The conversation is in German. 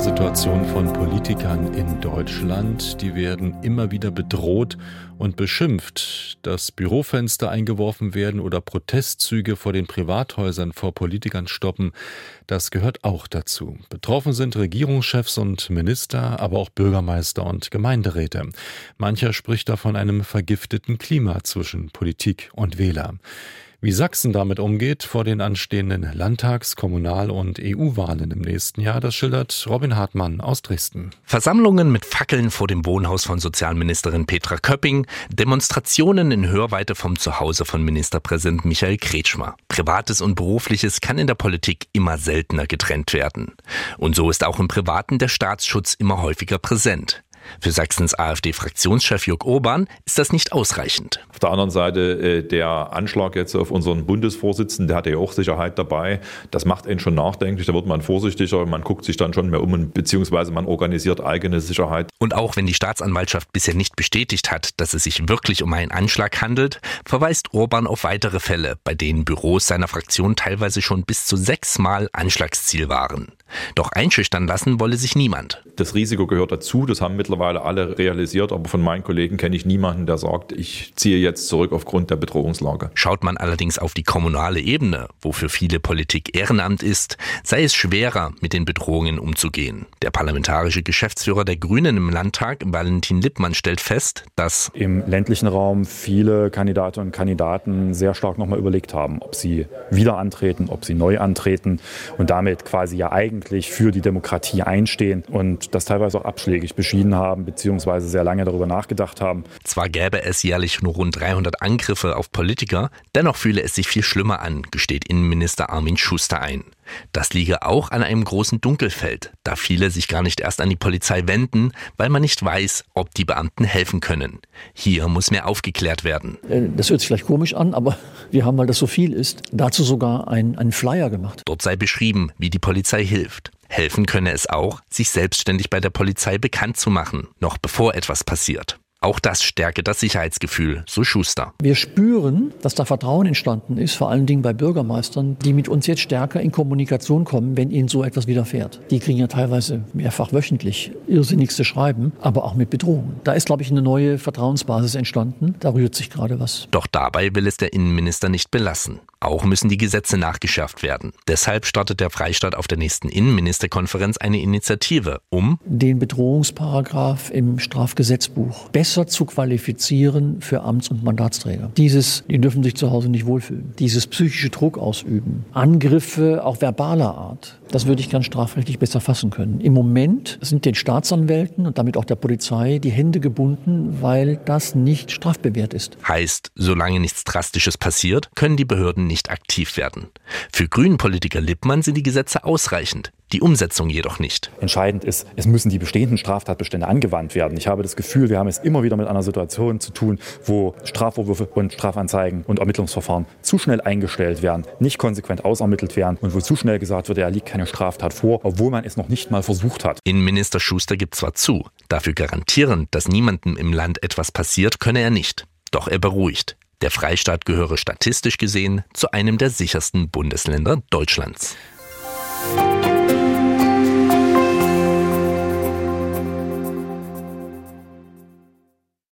Situation von Politikern in Deutschland. Die werden immer wieder bedroht und beschimpft, dass Bürofenster eingeworfen werden oder Protestzüge vor den Privathäusern vor Politikern stoppen. Das gehört auch dazu. Betroffen sind Regierungschefs und Minister, aber auch Bürgermeister und Gemeinderäte. Mancher spricht davon einem vergifteten Klima zwischen Politik und Wähler. Wie Sachsen damit umgeht vor den anstehenden Landtags-, Kommunal- und EU-Wahlen im nächsten Jahr, das schildert Robin Hartmann aus Dresden. Versammlungen mit Fackeln vor dem Wohnhaus von Sozialministerin Petra Köpping, Demonstrationen in Hörweite vom Zuhause von Ministerpräsident Michael Kretschmer. Privates und Berufliches kann in der Politik immer seltener getrennt werden. Und so ist auch im Privaten der Staatsschutz immer häufiger präsent. Für Sachsens AfD-Fraktionschef Jörg Urban ist das nicht ausreichend. Auf der anderen Seite äh, der Anschlag jetzt auf unseren Bundesvorsitzenden, der hatte ja auch Sicherheit dabei. Das macht einen schon nachdenklich, da wird man vorsichtiger, man guckt sich dann schon mehr um, beziehungsweise man organisiert eigene Sicherheit. Und auch wenn die Staatsanwaltschaft bisher nicht bestätigt hat, dass es sich wirklich um einen Anschlag handelt, verweist Urban auf weitere Fälle, bei denen Büros seiner Fraktion teilweise schon bis zu sechsmal Anschlagsziel waren. Doch einschüchtern lassen wolle sich niemand. Das Risiko gehört dazu, das haben mittlerweile alle realisiert, aber von meinen Kollegen kenne ich niemanden, der sagt, ich ziehe jetzt zurück aufgrund der Bedrohungslage. Schaut man allerdings auf die kommunale Ebene, wo für viele Politik Ehrenamt ist, sei es schwerer, mit den Bedrohungen umzugehen. Der parlamentarische Geschäftsführer der Grünen im Landtag, Valentin Lippmann, stellt fest, dass im ländlichen Raum viele Kandidatinnen und Kandidaten sehr stark nochmal überlegt haben, ob sie wieder antreten, ob sie neu antreten und damit quasi ja eigentlich für die Demokratie einstehen und das teilweise auch abschlägig beschieden haben, beziehungsweise sehr lange darüber nachgedacht haben. Zwar gäbe es jährlich nur rund 300 Angriffe auf Politiker, dennoch fühle es sich viel schlimmer an, gesteht Innenminister Armin Schuster ein. Das liege auch an einem großen Dunkelfeld, da viele sich gar nicht erst an die Polizei wenden, weil man nicht weiß, ob die Beamten helfen können. Hier muss mehr aufgeklärt werden. Äh, das hört sich vielleicht komisch an, aber wir haben, weil das so viel ist, dazu sogar einen, einen Flyer gemacht. Dort sei beschrieben, wie die Polizei hilft. Helfen könne es auch, sich selbstständig bei der Polizei bekannt zu machen, noch bevor etwas passiert. Auch das stärke das Sicherheitsgefühl, so Schuster. Wir spüren, dass da Vertrauen entstanden ist, vor allen Dingen bei Bürgermeistern, die mit uns jetzt stärker in Kommunikation kommen, wenn ihnen so etwas widerfährt. Die kriegen ja teilweise mehrfach wöchentlich irrsinnigste Schreiben, aber auch mit Bedrohungen. Da ist, glaube ich, eine neue Vertrauensbasis entstanden. Da rührt sich gerade was. Doch dabei will es der Innenminister nicht belassen. Auch müssen die Gesetze nachgeschärft werden. Deshalb startet der Freistaat auf der nächsten Innenministerkonferenz eine Initiative, um den Bedrohungsparagraf im Strafgesetzbuch besser zu qualifizieren für Amts- und Mandatsträger. Dieses, die dürfen sich zu Hause nicht wohlfühlen. Dieses psychische Druck ausüben. Angriffe auch verbaler Art. Das würde ich ganz strafrechtlich besser fassen können. Im Moment sind den Staatsanwälten und damit auch der Polizei die Hände gebunden, weil das nicht strafbewehrt ist. Heißt, solange nichts Drastisches passiert, können die Behörden nicht aktiv werden. Für Grünen-Politiker Lippmann sind die Gesetze ausreichend die Umsetzung jedoch nicht. Entscheidend ist, es müssen die bestehenden Straftatbestände angewandt werden. Ich habe das Gefühl, wir haben es immer wieder mit einer Situation zu tun, wo Strafvorwürfe und Strafanzeigen und Ermittlungsverfahren zu schnell eingestellt werden, nicht konsequent ausermittelt werden und wo zu schnell gesagt wird, da liegt keine Straftat vor, obwohl man es noch nicht mal versucht hat. Innenminister Schuster gibt zwar zu, dafür garantieren, dass niemandem im Land etwas passiert, könne er nicht. Doch er beruhigt. Der Freistaat gehöre statistisch gesehen zu einem der sichersten Bundesländer Deutschlands.